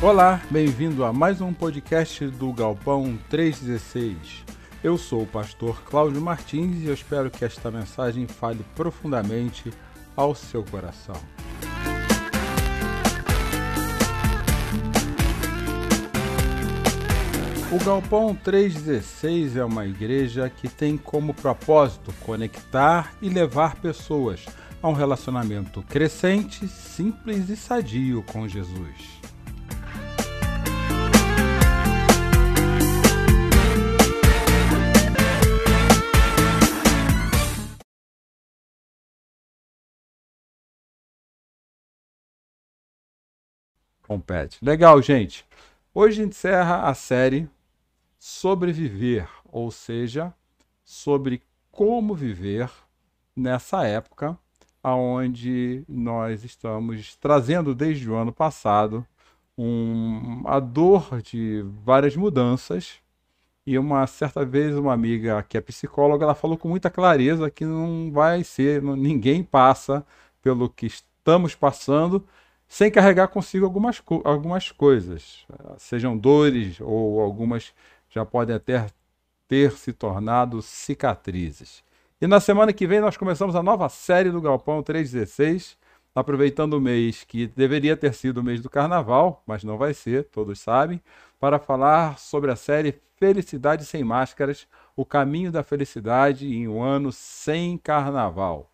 Olá, bem-vindo a mais um podcast do Galpão 316. Eu sou o pastor Cláudio Martins e eu espero que esta mensagem fale profundamente ao seu coração. O Galpão 316 é uma igreja que tem como propósito conectar e levar pessoas a um relacionamento crescente, simples e sadio com Jesus. Compete. Legal, gente. Hoje encerra a série Sobreviver, ou seja, sobre como viver nessa época aonde nós estamos trazendo desde o ano passado um, a dor de várias mudanças e uma certa vez uma amiga que é psicóloga ela falou com muita clareza que não vai ser ninguém passa pelo que estamos passando sem carregar consigo algumas, algumas coisas, sejam dores ou algumas já podem até ter se tornado cicatrizes. E na semana que vem nós começamos a nova série do Galpão 316, aproveitando o mês que deveria ter sido o mês do carnaval, mas não vai ser, todos sabem, para falar sobre a série Felicidade Sem Máscaras, o caminho da felicidade em um ano sem carnaval.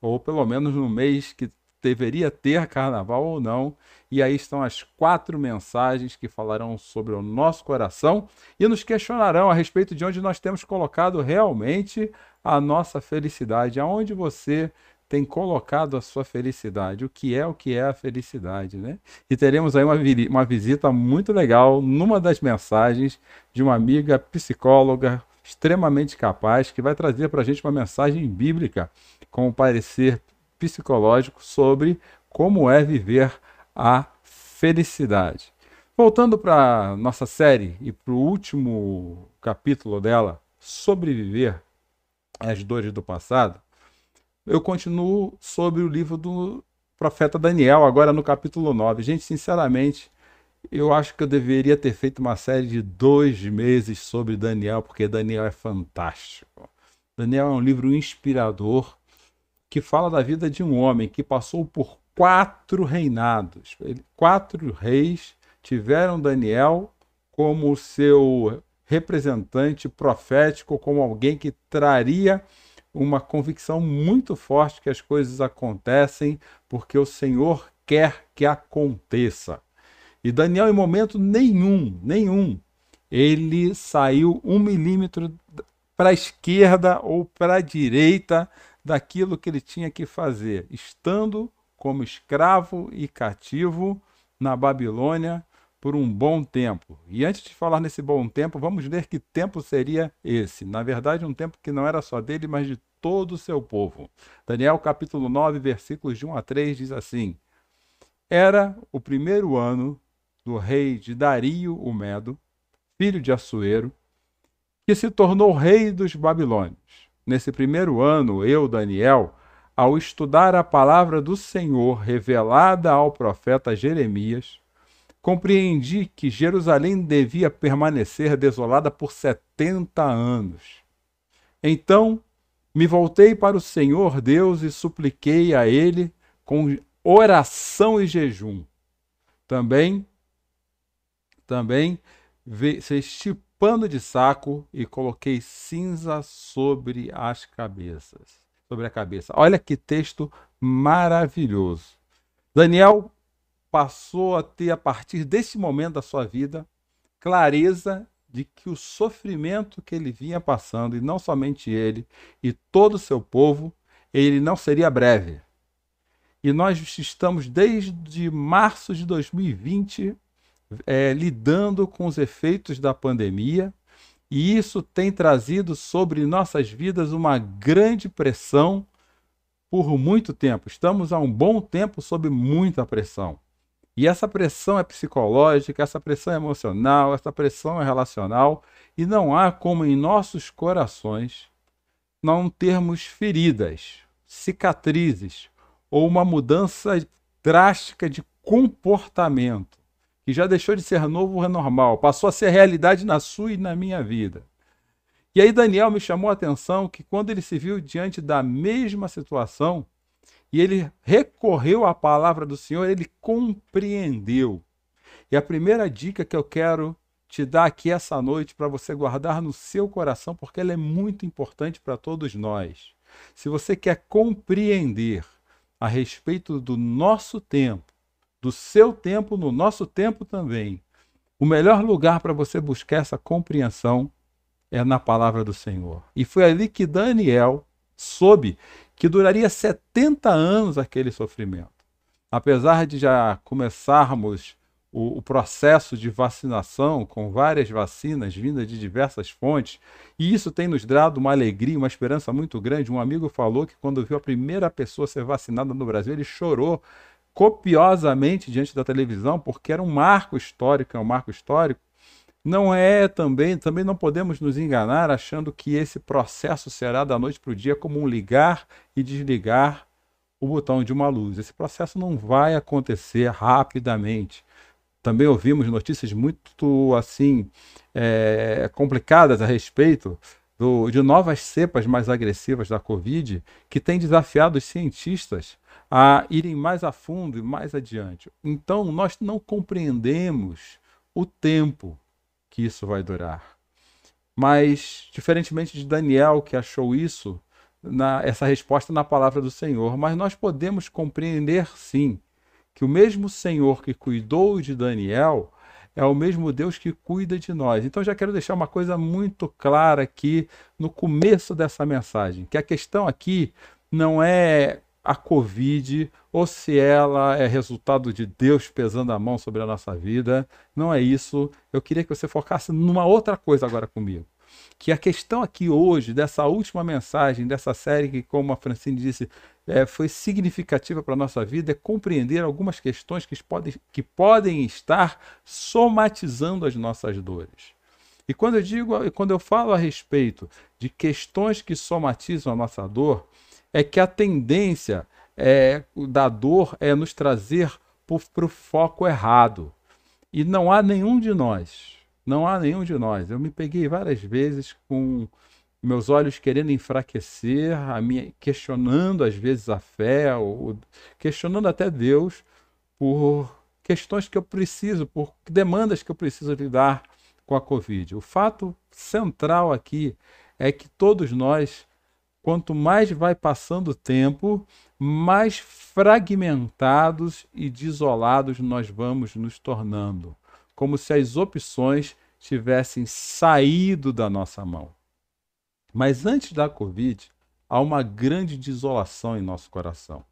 Ou pelo menos no mês que deveria ter carnaval ou não. E aí estão as quatro mensagens que falarão sobre o nosso coração e nos questionarão a respeito de onde nós temos colocado realmente a nossa felicidade, aonde você tem colocado a sua felicidade, o que é o que é a felicidade, né? E teremos aí uma, uma visita muito legal numa das mensagens de uma amiga psicóloga extremamente capaz que vai trazer para a gente uma mensagem bíblica com o parecer psicológico sobre como é viver a felicidade. Voltando para nossa série e para o último capítulo dela, Sobreviver às Dores do Passado, eu continuo sobre o livro do profeta Daniel, agora no capítulo 9. Gente, sinceramente, eu acho que eu deveria ter feito uma série de dois meses sobre Daniel, porque Daniel é fantástico. Daniel é um livro inspirador que fala da vida de um homem que passou por quatro reinados. Quatro reis tiveram Daniel como seu representante profético, como alguém que traria uma convicção muito forte que as coisas acontecem porque o Senhor quer que aconteça. E Daniel, em momento nenhum, nenhum, ele saiu um milímetro para a esquerda ou para a direita daquilo que ele tinha que fazer, estando como escravo e cativo na Babilônia por um bom tempo. E antes de falar nesse bom tempo, vamos ver que tempo seria esse. Na verdade, um tempo que não era só dele, mas de todo o seu povo. Daniel capítulo 9, versículos de 1 a 3 diz assim: Era o primeiro ano do rei de Dario o Medo, filho de Assuero, que se tornou rei dos babilônios nesse primeiro ano, eu, Daniel, ao estudar a palavra do Senhor revelada ao profeta Jeremias, compreendi que Jerusalém devia permanecer desolada por setenta anos. Então me voltei para o Senhor Deus e supliquei a Ele com oração e jejum. Também, também vesti pano de saco e coloquei cinza sobre as cabeças, sobre a cabeça. Olha que texto maravilhoso. Daniel passou a ter a partir desse momento da sua vida clareza de que o sofrimento que ele vinha passando, e não somente ele, e todo o seu povo, ele não seria breve. E nós estamos desde março de 2020 é, lidando com os efeitos da pandemia, e isso tem trazido sobre nossas vidas uma grande pressão por muito tempo. Estamos há um bom tempo sob muita pressão. E essa pressão é psicológica, essa pressão é emocional, essa pressão é relacional, e não há como em nossos corações não termos feridas, cicatrizes ou uma mudança drástica de comportamento que já deixou de ser novo é normal, passou a ser realidade na sua e na minha vida. E aí Daniel me chamou a atenção que quando ele se viu diante da mesma situação e ele recorreu à palavra do Senhor, ele compreendeu. E a primeira dica que eu quero te dar aqui essa noite para você guardar no seu coração, porque ela é muito importante para todos nós. Se você quer compreender a respeito do nosso tempo, do seu tempo, no nosso tempo também, o melhor lugar para você buscar essa compreensão é na palavra do Senhor. E foi ali que Daniel soube que duraria 70 anos aquele sofrimento. Apesar de já começarmos o, o, processo de vacinação com várias vacinas vindas de diversas fontes, e isso tem nos dado uma alegria, uma esperança muito grande. Um amigo falou que quando viu a primeira pessoa ser vacinada no Brasil, ele chorou copiosamente diante da televisão, porque era um marco histórico, é um marco histórico não é também, também não podemos nos enganar achando que esse processo será da noite para o dia como um ligar e desligar o botão de uma luz. Esse processo não vai acontecer rapidamente. Também ouvimos notícias muito assim é, complicadas a respeito do, de novas cepas mais agressivas da Covid que têm desafiado os cientistas a irem mais a fundo e mais adiante. Então, nós não compreendemos o tempo que isso vai durar. Mas, diferentemente de Daniel, que achou isso, na, essa resposta na palavra do Senhor, mas nós podemos compreender sim que o mesmo Senhor que cuidou de Daniel é o mesmo Deus que cuida de nós. Então já quero deixar uma coisa muito clara aqui no começo dessa mensagem, que a questão aqui não é a Covid ou se ela é resultado de Deus pesando a mão sobre a nossa vida. Não é isso. Eu queria que você focasse numa outra coisa agora comigo. Que a questão aqui hoje, dessa última mensagem, dessa série que, como a Francine disse, é, foi significativa para a nossa vida, é compreender algumas questões que podem, que podem estar somatizando as nossas dores. E quando eu digo, quando eu falo a respeito de questões que somatizam a nossa dor, é que a tendência é, da dor é nos trazer para o foco errado. E não há nenhum de nós, não há nenhum de nós. Eu me peguei várias vezes com meus olhos querendo enfraquecer, a minha, questionando às vezes a fé, ou, questionando até Deus por questões que eu preciso, por demandas que eu preciso lidar com a Covid. O fato central aqui é que todos nós quanto mais vai passando o tempo, mais fragmentados e desolados nós vamos nos tornando, como se as opções tivessem saído da nossa mão. Mas antes da Covid, há uma grande desolação em nosso coração.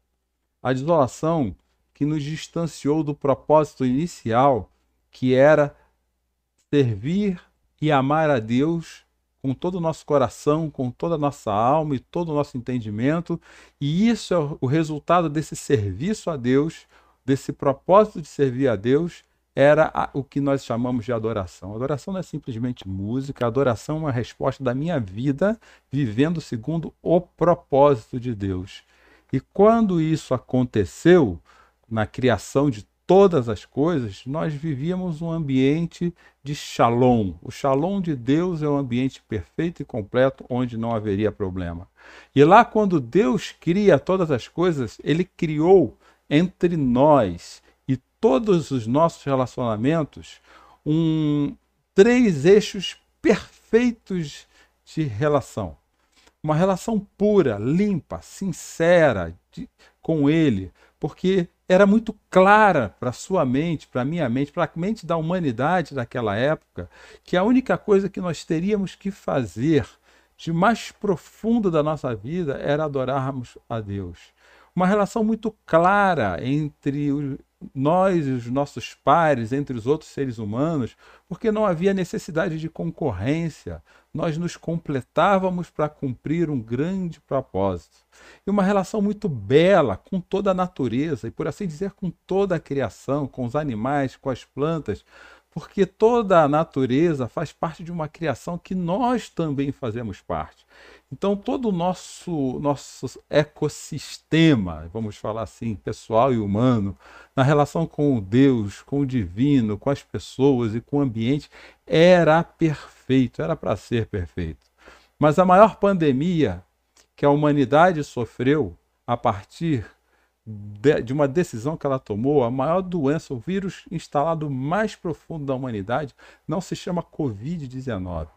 A desolação que nos distanciou do propósito inicial, que era servir e amar a Deus com todo o nosso coração, com toda a nossa alma e todo o nosso entendimento. E isso é o resultado desse serviço a Deus, desse propósito de servir a Deus, era o que nós chamamos de adoração. Adoração não é simplesmente música, adoração é uma resposta da minha vida vivendo segundo o propósito de Deus. E quando isso aconteceu, na criação de todas as coisas, nós vivíamos um ambiente de shalom. O shalom de Deus é um ambiente perfeito e completo onde não haveria problema. E lá, quando Deus cria todas as coisas, ele criou entre nós e todos os nossos relacionamentos um três eixos perfeitos de relação. Uma relação pura, limpa, sincera de, com Ele, porque era muito clara para sua mente, para minha mente, para a mente da humanidade daquela época, que a única coisa que nós teríamos que fazer de mais profundo da nossa vida era adorarmos a Deus. Uma relação muito clara entre nós e os nossos pares, entre os outros seres humanos, porque não havia necessidade de concorrência, nós nos completávamos para cumprir um grande propósito. E uma relação muito bela com toda a natureza, e por assim dizer, com toda a criação, com os animais, com as plantas, porque toda a natureza faz parte de uma criação que nós também fazemos parte. Então, todo o nosso, nosso ecossistema, vamos falar assim, pessoal e humano, na relação com Deus, com o divino, com as pessoas e com o ambiente, era perfeito, era para ser perfeito. Mas a maior pandemia que a humanidade sofreu a partir de, de uma decisão que ela tomou, a maior doença, o vírus instalado mais profundo da humanidade, não se chama Covid-19.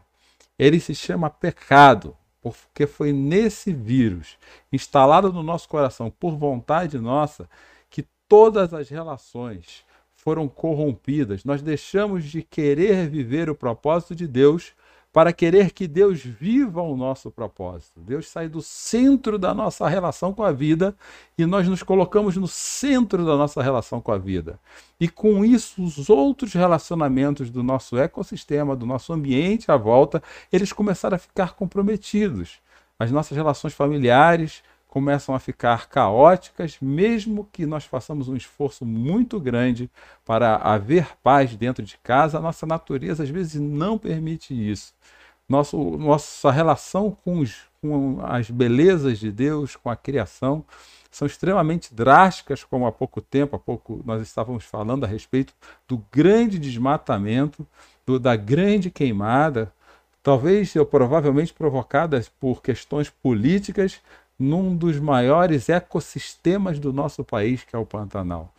Ele se chama pecado, porque foi nesse vírus, instalado no nosso coração por vontade nossa, que todas as relações foram corrompidas. Nós deixamos de querer viver o propósito de Deus para querer que Deus viva o nosso propósito. Deus sai do centro da nossa relação com a vida e nós nos colocamos no centro da nossa relação com a vida. E com isso, os outros relacionamentos do nosso ecossistema, do nosso ambiente à volta, eles começaram a ficar comprometidos. As nossas relações familiares, começam a ficar caóticas, mesmo que nós façamos um esforço muito grande para haver paz dentro de casa, a nossa natureza às vezes não permite isso. Nosso, nossa relação com, os, com as belezas de Deus, com a criação, são extremamente drásticas, como há pouco tempo, há pouco nós estávamos falando a respeito do grande desmatamento, do, da grande queimada, talvez ou provavelmente provocadas por questões políticas, num dos maiores ecossistemas do nosso país, que é o Pantanal.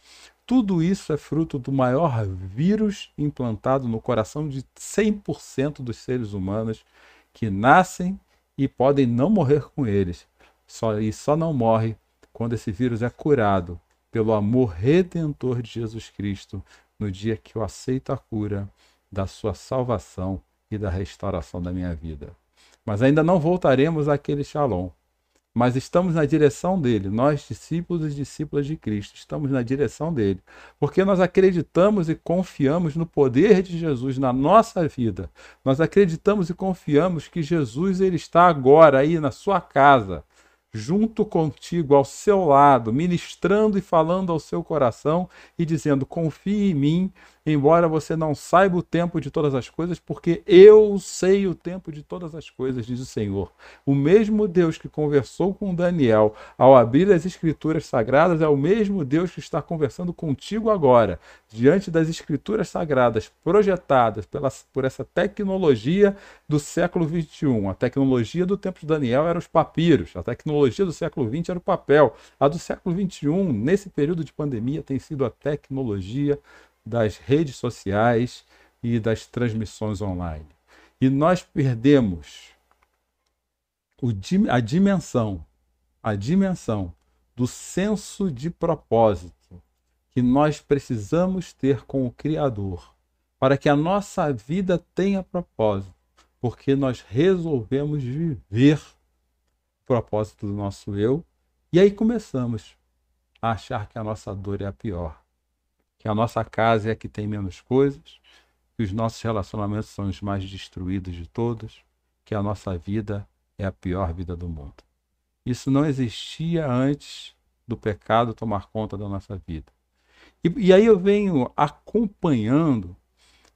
Tudo isso é fruto do maior vírus implantado no coração de 100% dos seres humanos que nascem e podem não morrer com eles. Só, e só não morre quando esse vírus é curado pelo amor redentor de Jesus Cristo no dia que eu aceito a cura da sua salvação e da restauração da minha vida. Mas ainda não voltaremos àquele shalom mas estamos na direção dele. Nós, discípulos e discípulas de Cristo, estamos na direção dele, porque nós acreditamos e confiamos no poder de Jesus na nossa vida. Nós acreditamos e confiamos que Jesus ele está agora aí na sua casa, junto contigo, ao seu lado, ministrando e falando ao seu coração e dizendo: confie em mim, embora você não saiba o tempo de todas as coisas, porque eu sei o tempo de todas as coisas, diz o Senhor. O mesmo Deus que conversou com Daniel ao abrir as escrituras sagradas é o mesmo Deus que está conversando contigo agora, diante das escrituras sagradas projetadas pela, por essa tecnologia do século 21. A tecnologia do tempo de Daniel era os papiros, a tecnologia do século 20 era o papel. A do século 21, nesse período de pandemia, tem sido a tecnologia das redes sociais e das transmissões online. E nós perdemos a dimensão, a dimensão do senso de propósito que nós precisamos ter com o Criador, para que a nossa vida tenha propósito, porque nós resolvemos viver o propósito do nosso eu, e aí começamos a achar que a nossa dor é a pior que a nossa casa é a que tem menos coisas, que os nossos relacionamentos são os mais destruídos de todos, que a nossa vida é a pior vida do mundo. Isso não existia antes do pecado tomar conta da nossa vida. E, e aí eu venho acompanhando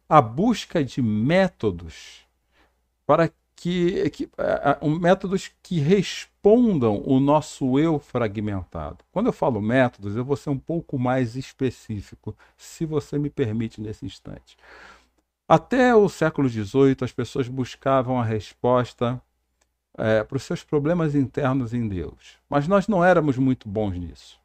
a busca de métodos para que, que uh, métodos que respondam o nosso eu fragmentado. Quando eu falo métodos, eu vou ser um pouco mais específico, se você me permite nesse instante. Até o século XVIII, as pessoas buscavam a resposta é, para os seus problemas internos em Deus. Mas nós não éramos muito bons nisso.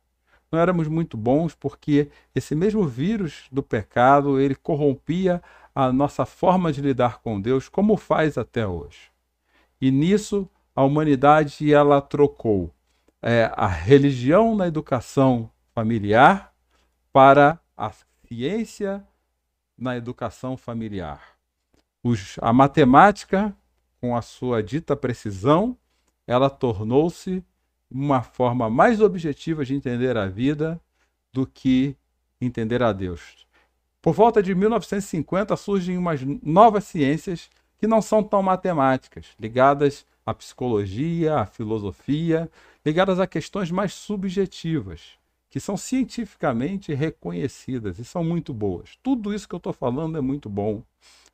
Não éramos muito bons porque esse mesmo vírus do pecado, ele corrompia a nossa forma de lidar com Deus, como faz até hoje. E nisso a humanidade ela trocou é, a religião na educação familiar para a ciência na educação familiar. Os, a matemática, com a sua dita precisão, ela tornou-se uma forma mais objetiva de entender a vida do que entender a Deus. Por volta de 1950 surgem umas novas ciências que não são tão matemáticas, ligadas à psicologia, à filosofia, ligadas a questões mais subjetivas, que são cientificamente reconhecidas e são muito boas. Tudo isso que eu estou falando é muito bom.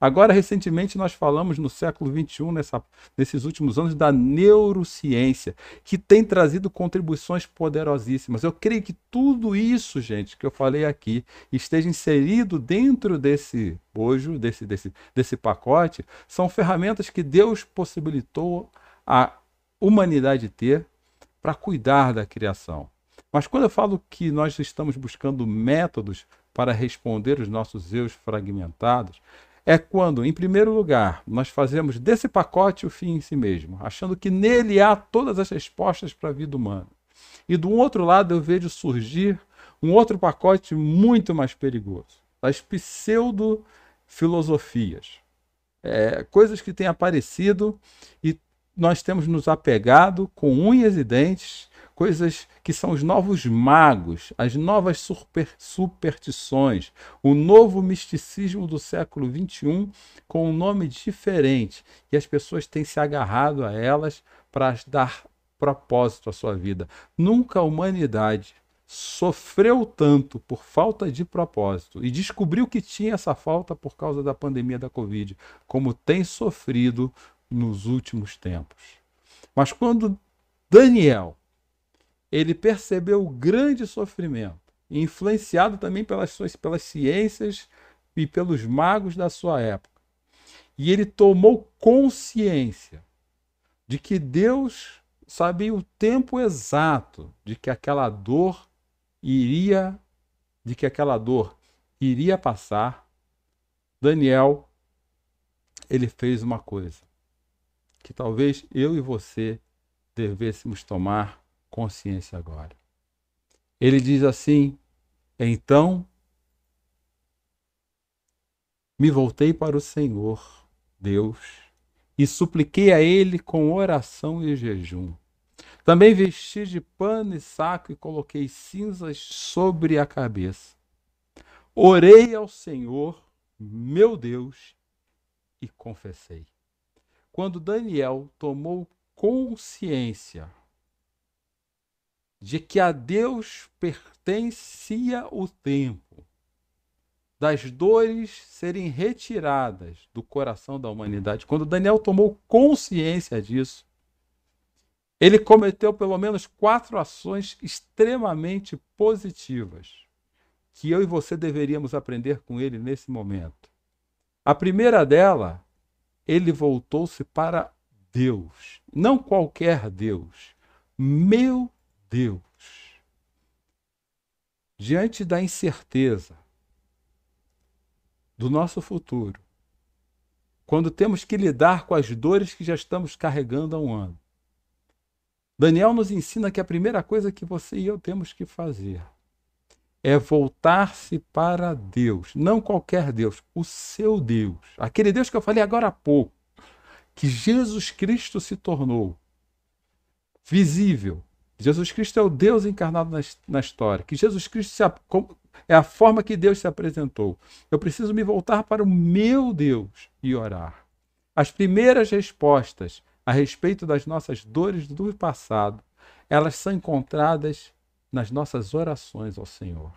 Agora, recentemente, nós falamos no século XXI, nessa, nesses últimos anos, da neurociência, que tem trazido contribuições poderosíssimas. Eu creio que tudo isso, gente, que eu falei aqui, esteja inserido dentro desse bojo, desse, desse, desse pacote, são ferramentas que Deus possibilitou a humanidade ter para cuidar da criação. Mas quando eu falo que nós estamos buscando métodos para responder os nossos eus fragmentados, é quando, em primeiro lugar, nós fazemos desse pacote o fim em si mesmo, achando que nele há todas as respostas para a vida humana. E do outro lado eu vejo surgir um outro pacote muito mais perigoso, das pseudo-filosofias. É, coisas que têm aparecido e nós temos nos apegado com unhas e dentes coisas que são os novos magos, as novas super, superstições, o novo misticismo do século XXI com um nome diferente. E as pessoas têm se agarrado a elas para dar propósito à sua vida. Nunca a humanidade sofreu tanto por falta de propósito e descobriu que tinha essa falta por causa da pandemia da Covid, como tem sofrido nos últimos tempos. Mas quando Daniel ele percebeu o grande sofrimento, influenciado também pelas, suas, pelas ciências e pelos magos da sua época. E ele tomou consciência de que Deus sabia o tempo exato de que aquela dor iria de que aquela dor iria passar. Daniel ele fez uma coisa que talvez eu e você devêssemos tomar consciência agora. Ele diz assim: Então me voltei para o Senhor, Deus, e supliquei a Ele com oração e jejum. Também vesti de pano e saco e coloquei cinzas sobre a cabeça. Orei ao Senhor, meu Deus, e confessei. Quando Daniel tomou consciência de que a Deus pertencia o tempo, das dores serem retiradas do coração da humanidade. Quando Daniel tomou consciência disso, ele cometeu pelo menos quatro ações extremamente positivas que eu e você deveríamos aprender com ele nesse momento. A primeira dela, ele voltou-se para Deus, não qualquer Deus, meu Deus, diante da incerteza do nosso futuro, quando temos que lidar com as dores que já estamos carregando há um ano, Daniel nos ensina que a primeira coisa que você e eu temos que fazer é voltar-se para Deus, não qualquer Deus, o seu Deus, aquele Deus que eu falei agora há pouco, que Jesus Cristo se tornou visível, Jesus Cristo é o Deus encarnado na, na história, que Jesus Cristo se, é a forma que Deus se apresentou. Eu preciso me voltar para o meu Deus e orar. As primeiras respostas a respeito das nossas dores do passado, elas são encontradas nas nossas orações ao Senhor.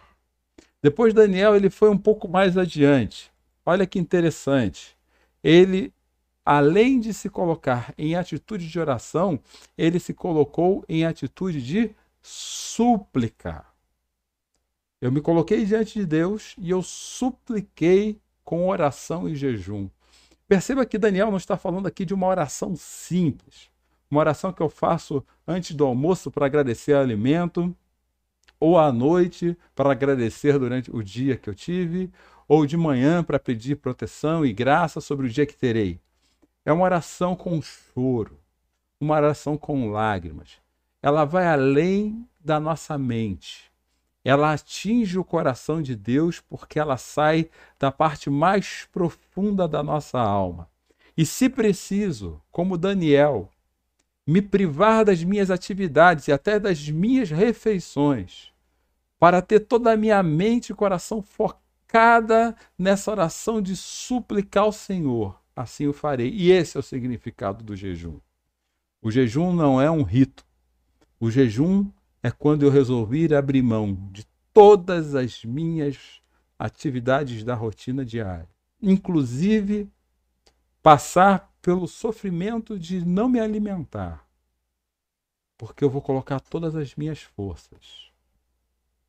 Depois Daniel ele foi um pouco mais adiante. Olha que interessante. Ele além de se colocar em atitude de oração, ele se colocou em atitude de súplica. Eu me coloquei diante de Deus e eu supliquei com oração e jejum. Perceba que Daniel não está falando aqui de uma oração simples, uma oração que eu faço antes do almoço para agradecer o alimento, ou à noite para agradecer durante o dia que eu tive, ou de manhã para pedir proteção e graça sobre o dia que terei. É uma oração com choro, uma oração com lágrimas. Ela vai além da nossa mente. Ela atinge o coração de Deus porque ela sai da parte mais profunda da nossa alma. E se preciso, como Daniel, me privar das minhas atividades e até das minhas refeições, para ter toda a minha mente e coração focada nessa oração de suplicar ao Senhor, assim o farei. E esse é o significado do jejum. O jejum não é um rito. O jejum é quando eu resolvi abrir mão de todas as minhas atividades da rotina diária, inclusive passar pelo sofrimento de não me alimentar, porque eu vou colocar todas as minhas forças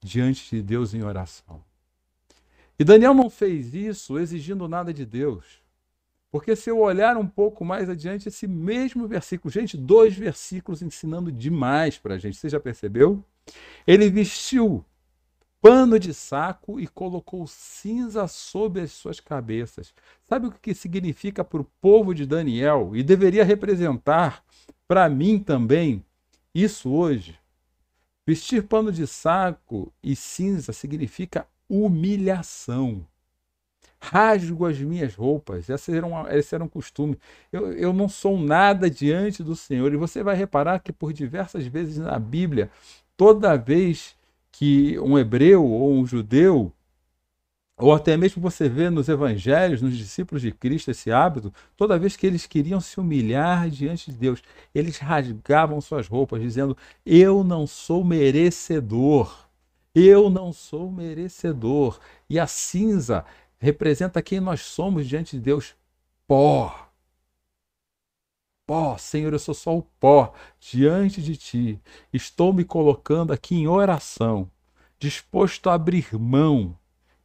diante de Deus em oração. E Daniel não fez isso exigindo nada de Deus. Porque se eu olhar um pouco mais adiante, esse mesmo versículo, gente, dois versículos ensinando demais para a gente, você já percebeu? Ele vestiu pano de saco e colocou cinza sobre as suas cabeças. Sabe o que significa para o povo de Daniel e deveria representar para mim também isso hoje? Vestir pano de saco e cinza significa humilhação. Rasgo as minhas roupas. Esse era um, esse era um costume. Eu, eu não sou nada diante do Senhor. E você vai reparar que por diversas vezes na Bíblia, toda vez que um hebreu ou um judeu, ou até mesmo você vê nos evangelhos, nos discípulos de Cristo, esse hábito, toda vez que eles queriam se humilhar diante de Deus, eles rasgavam suas roupas, dizendo: Eu não sou merecedor eu não sou merecedor. E a cinza representa quem nós somos diante de Deus: pó. Pó, Senhor, eu sou só o pó diante de ti. Estou me colocando aqui em oração, disposto a abrir mão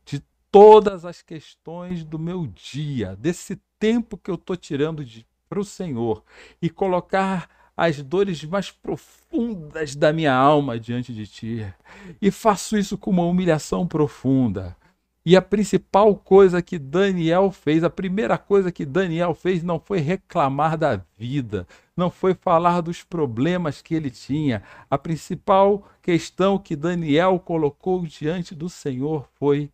de todas as questões do meu dia, desse tempo que eu estou tirando para o Senhor e colocar as dores mais profundas da minha alma diante de ti. E faço isso com uma humilhação profunda. E a principal coisa que Daniel fez, a primeira coisa que Daniel fez não foi reclamar da vida, não foi falar dos problemas que ele tinha. A principal questão que Daniel colocou diante do Senhor foi: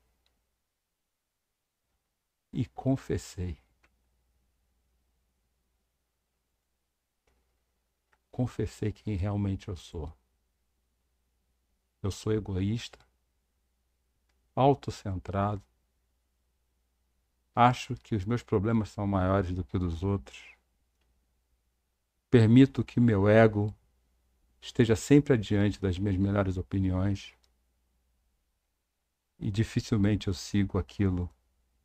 E confessei. confessei quem realmente eu sou. Eu sou egoísta, autocentrado, acho que os meus problemas são maiores do que os dos outros. Permito que meu ego esteja sempre adiante das minhas melhores opiniões e dificilmente eu sigo aquilo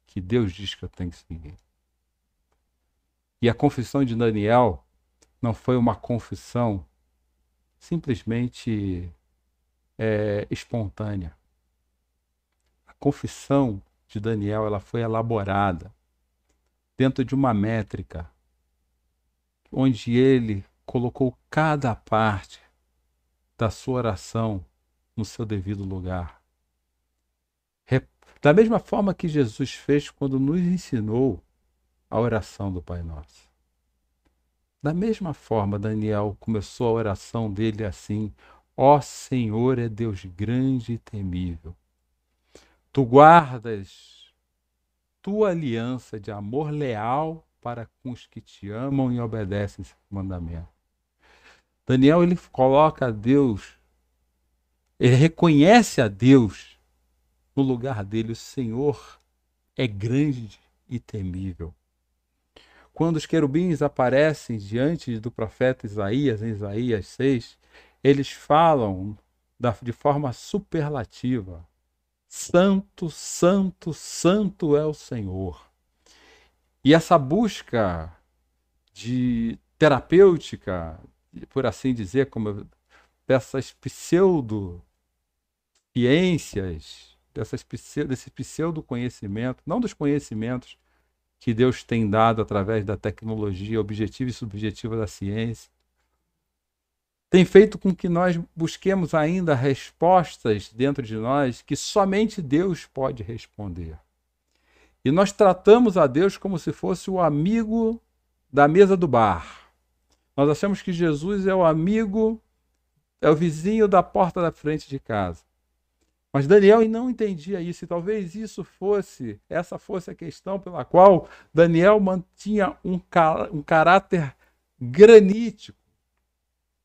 que Deus diz que eu tenho que seguir. E a confissão de Daniel não foi uma confissão simplesmente é, espontânea. Confissão de Daniel ela foi elaborada dentro de uma métrica onde ele colocou cada parte da sua oração no seu devido lugar. Da mesma forma que Jesus fez quando nos ensinou a oração do Pai Nosso. Da mesma forma, Daniel começou a oração dele assim: Ó Senhor é Deus grande e temível. Tu guardas tua aliança de amor leal para com os que te amam e obedecem esse mandamento. Daniel ele coloca a Deus, ele reconhece a Deus no lugar dele. O Senhor é grande e temível quando os querubins aparecem diante do profeta Isaías, em Isaías 6, eles falam da, de forma superlativa: Santo, Santo, Santo é o Senhor. E essa busca de terapêutica, por assim dizer, como dessas pseudo ciências, dessas, desse pseudo conhecimento, não dos conhecimentos que Deus tem dado através da tecnologia objetiva e subjetiva da ciência, tem feito com que nós busquemos ainda respostas dentro de nós que somente Deus pode responder. E nós tratamos a Deus como se fosse o amigo da mesa do bar. Nós achamos que Jesus é o amigo, é o vizinho da porta da frente de casa. Mas Daniel não entendia isso, e talvez isso fosse, essa fosse a questão pela qual Daniel mantinha um, um caráter granítico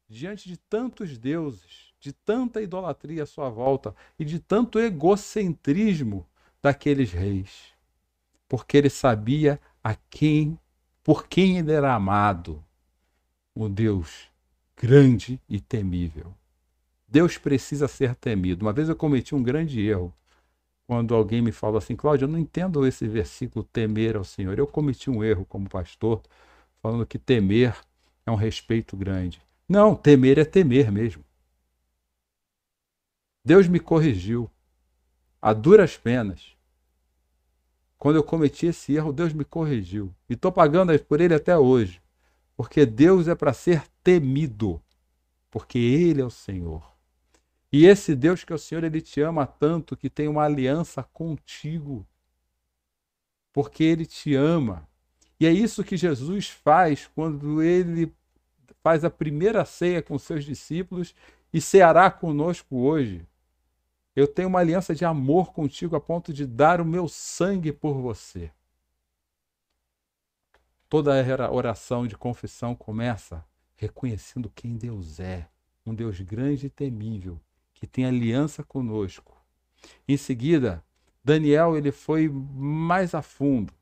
diante de tantos deuses, de tanta idolatria à sua volta e de tanto egocentrismo daqueles reis. Porque ele sabia a quem, por quem ele era amado, o Deus grande e temível. Deus precisa ser temido. Uma vez eu cometi um grande erro quando alguém me falou assim, Cláudio, eu não entendo esse versículo temer ao Senhor. Eu cometi um erro como pastor, falando que temer é um respeito grande. Não, temer é temer mesmo. Deus me corrigiu a duras penas. Quando eu cometi esse erro, Deus me corrigiu. E estou pagando por ele até hoje. Porque Deus é para ser temido. Porque Ele é o Senhor. E esse Deus que é o Senhor, ele te ama tanto que tem uma aliança contigo. Porque ele te ama. E é isso que Jesus faz quando ele faz a primeira ceia com seus discípulos e ceará conosco hoje. Eu tenho uma aliança de amor contigo a ponto de dar o meu sangue por você. Toda oração de confissão começa reconhecendo quem Deus é, um Deus grande e temível, que tem aliança conosco. Em seguida, Daniel ele foi mais a fundo.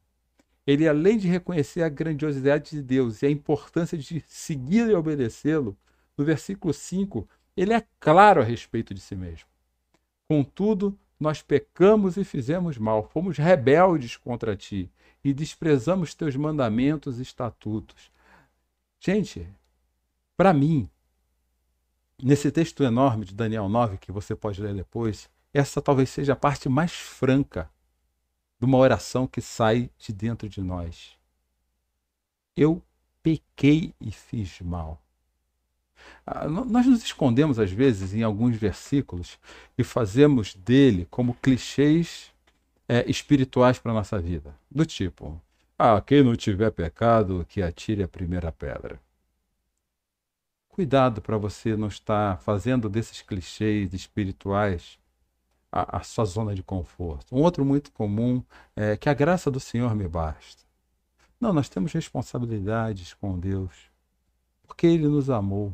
Ele, além de reconhecer a grandiosidade de Deus e a importância de seguir e obedecê-lo, no versículo 5, ele é claro a respeito de si mesmo. Contudo, nós pecamos e fizemos mal, fomos rebeldes contra ti e desprezamos teus mandamentos e estatutos. Gente, para mim, nesse texto enorme de Daniel 9, que você pode ler depois, essa talvez seja a parte mais franca de uma oração que sai de dentro de nós. Eu pequei e fiz mal. Ah, nós nos escondemos, às vezes, em alguns versículos e fazemos dele como clichês é, espirituais para a nossa vida. Do tipo, ah, quem não tiver pecado, que atire a primeira pedra. Cuidado para você não estar fazendo desses clichês espirituais a, a, sua zona de conforto. Um outro muito comum é que a graça do Senhor me basta. Não, nós temos responsabilidades com Deus, porque Ele nos amou.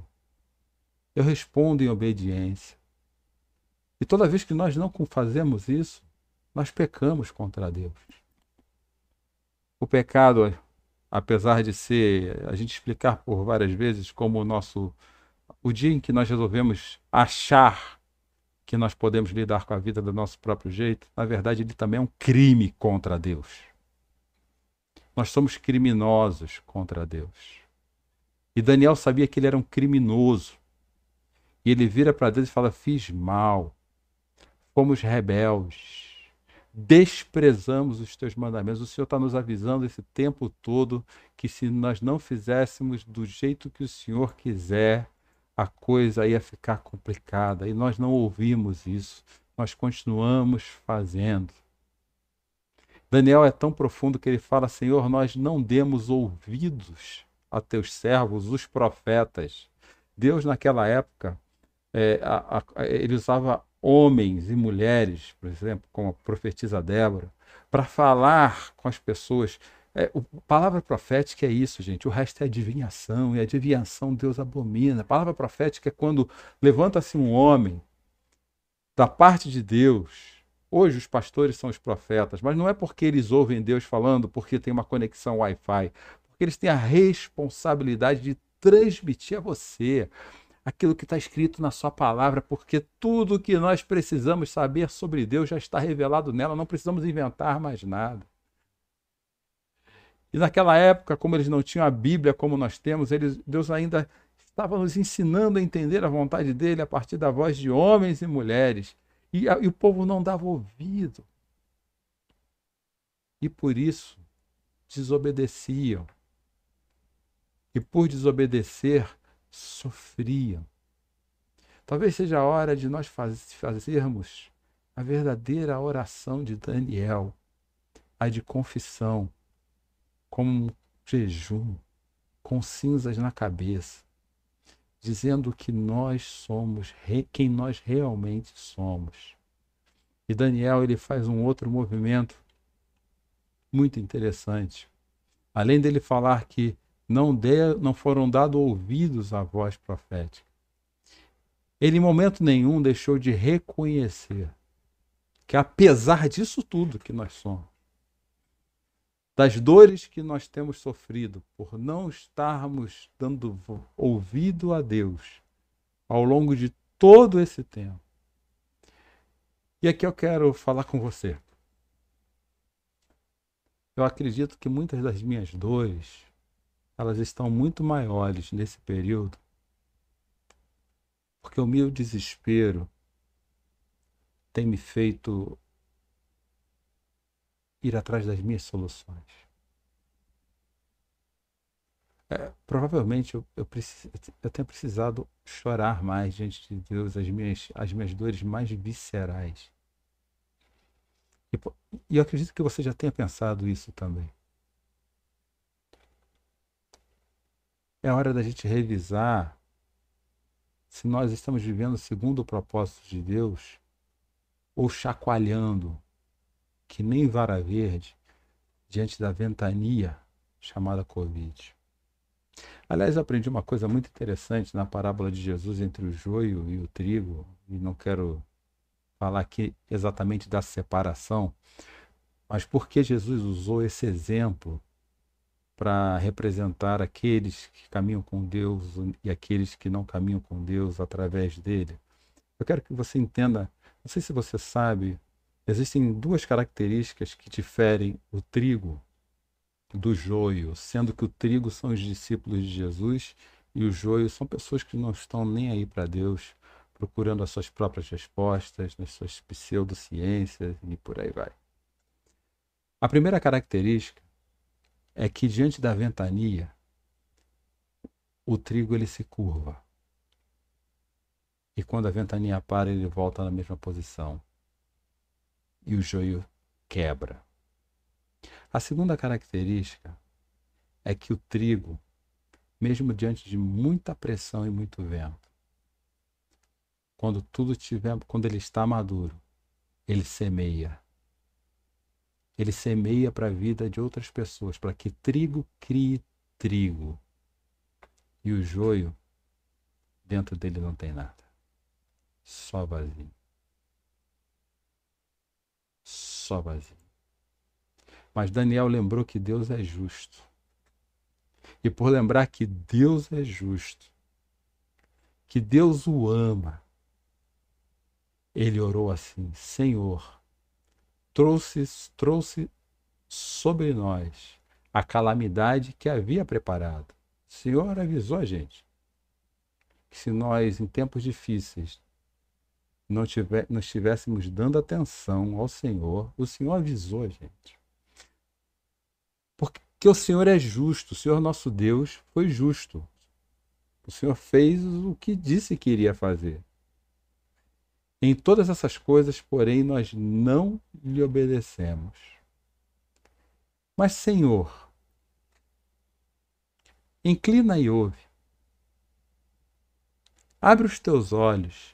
Eu respondo em obediência. E toda vez que nós não fazemos isso, nós pecamos contra Deus. O pecado apesar de ser a gente explicar por várias vezes como o nosso o dia em que nós resolvemos achar que nós podemos lidar com a vida do nosso próprio jeito, na verdade ele também é um crime contra Deus. Nós somos criminosos contra Deus. E Daniel sabia que ele era um criminoso. E ele vira para Deus e fala: Fiz mal, fomos rebeldes desprezamos os teus mandamentos. O Senhor está nos avisando esse tempo todo que se nós não fizéssemos do jeito que o Senhor quiser, a coisa ia ficar complicada. E nós não ouvimos isso. Nós continuamos fazendo. Daniel é tão profundo que ele fala: Senhor, nós não demos ouvidos a teus servos, os profetas. Deus, naquela época, é, a, a, ele usava homens e mulheres, por exemplo, como a profetisa Débora, para falar com as pessoas. É, o, palavra profética é isso, gente. O resto é adivinhação, e adivinhação Deus abomina. A palavra profética é quando levanta-se um homem da parte de Deus. Hoje os pastores são os profetas, mas não é porque eles ouvem Deus falando, porque tem uma conexão Wi-Fi, porque eles têm a responsabilidade de transmitir a você aquilo que está escrito na sua palavra, porque tudo que nós precisamos saber sobre Deus já está revelado nela, não precisamos inventar mais nada. E naquela época, como eles não tinham a Bíblia como nós temos, eles, Deus ainda estava nos ensinando a entender a vontade dele a partir da voz de homens e mulheres. E, a, e o povo não dava ouvido. E por isso desobedeciam. E por desobedecer, sofriam. Talvez seja a hora de nós faz, fazermos a verdadeira oração de Daniel, a de confissão, como um jejum, com cinzas na cabeça, dizendo que nós somos quem nós realmente somos. E Daniel ele faz um outro movimento muito interessante. Além dele falar que não, de, não foram dados ouvidos à voz profética. Ele, em momento nenhum, deixou de reconhecer que, apesar disso tudo que nós somos, das dores que nós temos sofrido por não estarmos dando ouvido a Deus ao longo de todo esse tempo. E aqui eu quero falar com você. Eu acredito que muitas das minhas dores, elas estão muito maiores nesse período, porque o meu desespero tem me feito ir atrás das minhas soluções. É, provavelmente eu, eu, eu tenho precisado chorar mais diante de Deus as minhas, as minhas dores mais viscerais. E, e eu acredito que você já tenha pensado isso também. É hora da gente revisar se nós estamos vivendo segundo o propósito de Deus ou chacoalhando que nem vara verde diante da ventania chamada Covid. Aliás, aprendi uma coisa muito interessante na parábola de Jesus entre o joio e o trigo, e não quero falar aqui exatamente da separação, mas porque Jesus usou esse exemplo para representar aqueles que caminham com Deus e aqueles que não caminham com Deus através dele. Eu quero que você entenda, não sei se você sabe, existem duas características que diferem o trigo do joio, sendo que o trigo são os discípulos de Jesus e o joio são pessoas que não estão nem aí para Deus, procurando as suas próprias respostas, nas suas pseudociências e por aí vai. A primeira característica é que diante da ventania, o trigo ele se curva. E quando a ventania para, ele volta na mesma posição. E o joio quebra. A segunda característica é que o trigo, mesmo diante de muita pressão e muito vento, quando tudo tiver, quando ele está maduro, ele semeia. Ele semeia para a vida de outras pessoas, para que trigo crie trigo. E o joio, dentro dele não tem nada. Só vazio. Só vazio. Mas Daniel lembrou que Deus é justo. E por lembrar que Deus é justo, que Deus o ama, ele orou assim: Senhor, trouxe, trouxe sobre nós a calamidade que havia preparado. O Senhor avisou a gente que se nós, em tempos difíceis, não, tiver, não estivéssemos dando atenção ao Senhor, o Senhor avisou a gente. Porque o Senhor é justo, o Senhor nosso Deus foi justo. O Senhor fez o que disse que iria fazer. Em todas essas coisas, porém, nós não lhe obedecemos. Mas, Senhor, inclina e ouve. Abre os teus olhos.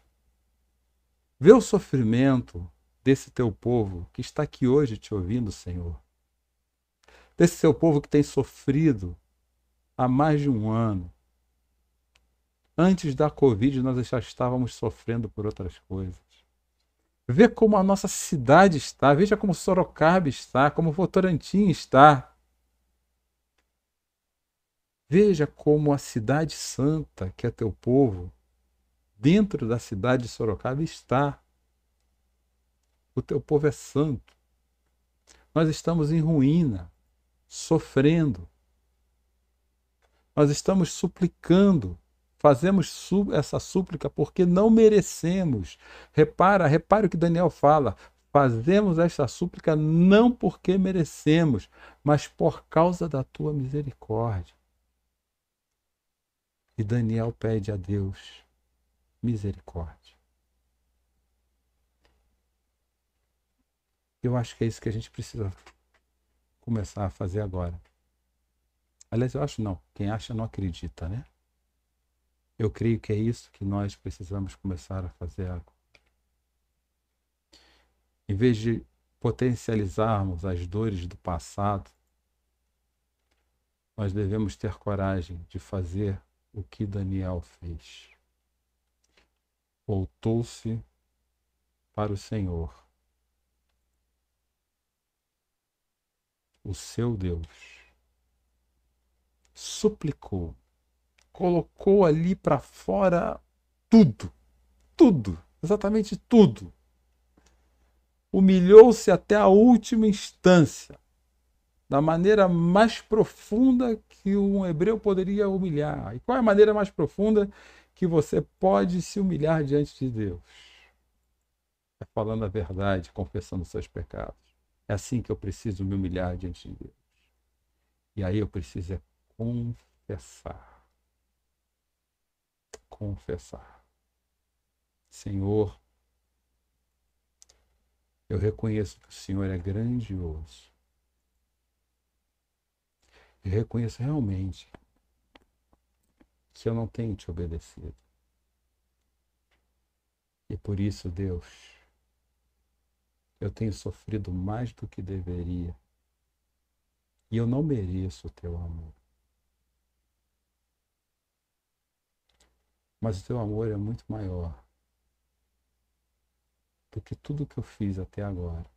Vê o sofrimento desse teu povo que está aqui hoje te ouvindo, Senhor desse seu povo que tem sofrido há mais de um ano. Antes da Covid, nós já estávamos sofrendo por outras coisas. Vê como a nossa cidade está, veja como Sorocaba está, como Votorantim está. Veja como a cidade santa, que é teu povo, dentro da cidade de Sorocaba está. O teu povo é santo. Nós estamos em ruína sofrendo. Nós estamos suplicando, fazemos essa súplica porque não merecemos. Repara, repare o que Daniel fala. Fazemos esta súplica não porque merecemos, mas por causa da tua misericórdia. E Daniel pede a Deus misericórdia. Eu acho que é isso que a gente precisa começar a fazer agora. Aliás, eu acho não. Quem acha não acredita, né? Eu creio que é isso que nós precisamos começar a fazer agora. Em vez de potencializarmos as dores do passado, nós devemos ter coragem de fazer o que Daniel fez. Voltou-se para o Senhor o seu Deus. Suplicou, colocou ali para fora tudo, tudo, exatamente tudo. Humilhou-se até a última instância, da maneira mais profunda que um hebreu poderia humilhar. E qual é a maneira mais profunda que você pode se humilhar diante de Deus? É falando a verdade, confessando seus pecados. É assim que eu preciso me humilhar diante de Deus. E aí eu preciso é confessar. Confessar. Senhor, eu reconheço que o Senhor é grandioso. Eu reconheço realmente que eu não tenho te obedecido. E por isso, Deus, eu tenho sofrido mais do que deveria. E eu não mereço o teu amor. Mas o teu amor é muito maior do que tudo que eu fiz até agora,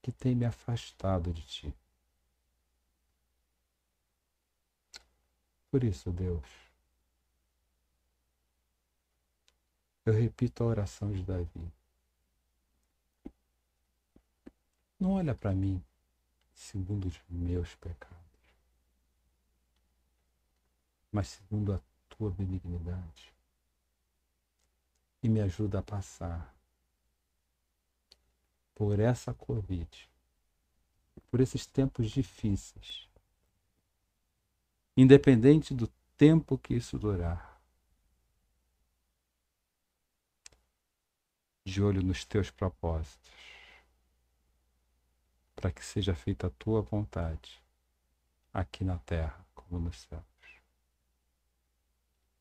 que tem me afastado de ti. Por isso, Deus, eu repito a oração de Davi. Não olha para mim segundo os meus pecados, mas segundo a tua benignidade. E me ajuda a passar por essa Covid, por esses tempos difíceis, independente do tempo que isso durar. De olho nos teus propósitos, para que seja feita a tua vontade, aqui na terra como nos céus.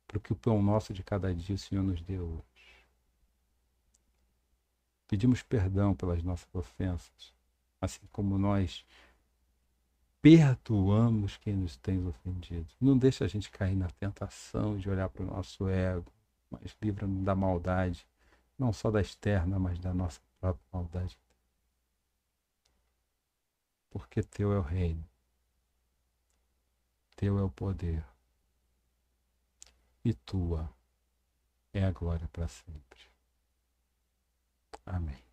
Porque o pão nosso de cada dia o Senhor nos deu hoje. Pedimos perdão pelas nossas ofensas, assim como nós perdoamos quem nos tem ofendido. Não deixa a gente cair na tentação de olhar para o nosso ego, mas livra-nos da maldade, não só da externa, mas da nossa própria maldade. Porque teu é o reino, teu é o poder, e tua é a glória para sempre. Amém.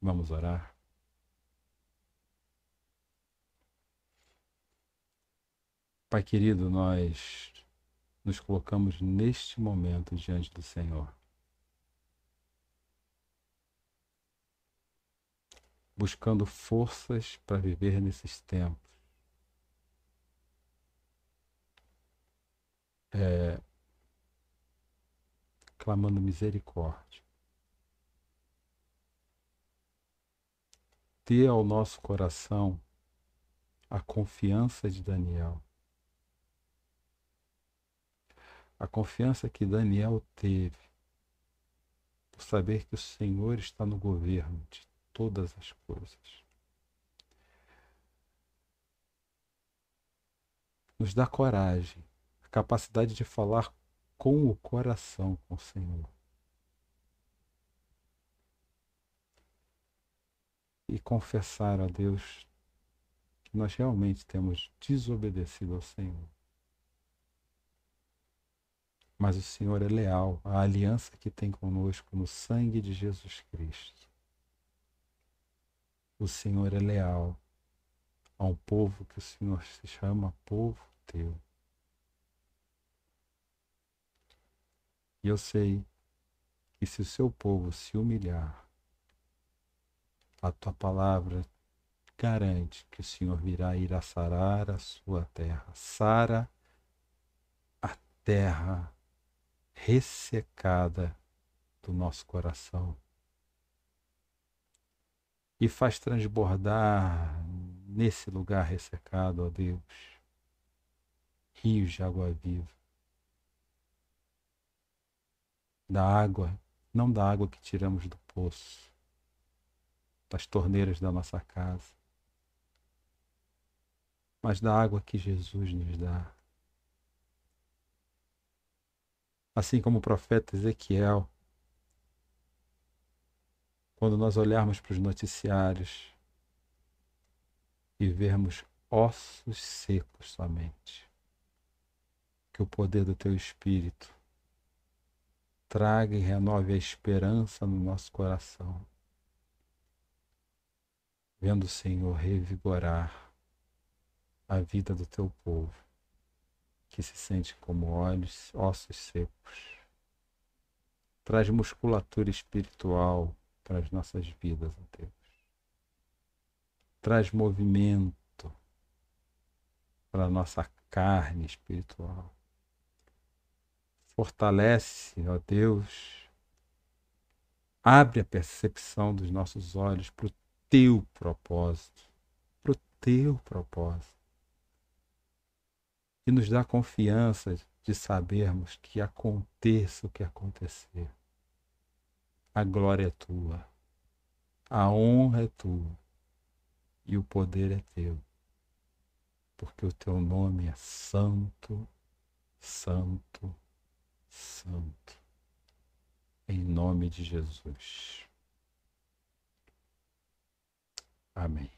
Vamos orar? Pai querido, nós nos colocamos neste momento diante do Senhor. Buscando forças para viver nesses tempos. É, clamando misericórdia. Dê ao nosso coração a confiança de Daniel a confiança que Daniel teve por saber que o Senhor está no governo de todas as coisas. Nos dá coragem, a capacidade de falar com o coração com o Senhor. E confessar a Deus que nós realmente temos desobedecido ao Senhor. Mas o Senhor é leal à aliança que tem conosco no sangue de Jesus Cristo. O Senhor é leal a um povo que o Senhor se chama povo teu. E eu sei que se o seu povo se humilhar, a tua palavra garante que o Senhor virá e irá sarar a sua terra. Sara a terra ressecada do nosso coração e faz transbordar nesse lugar ressecado, ó Deus, rios de água viva. Da água, não da água que tiramos do poço, das torneiras da nossa casa, mas da água que Jesus nos dá. Assim como o profeta Ezequiel. Quando nós olharmos para os noticiários e vermos ossos secos somente, que o poder do teu espírito traga e renove a esperança no nosso coração. Vendo o Senhor revigorar a vida do teu povo, que se sente como olhos, ossos secos. Traz musculatura espiritual para as nossas vidas, ó Deus. Traz movimento para a nossa carne espiritual. Fortalece, ó Deus, abre a percepção dos nossos olhos para o teu propósito, para o teu propósito. E nos dá confiança de sabermos que aconteça o que acontecer. A glória é tua, a honra é tua e o poder é teu, porque o teu nome é santo, santo, santo. Em nome de Jesus. Amém.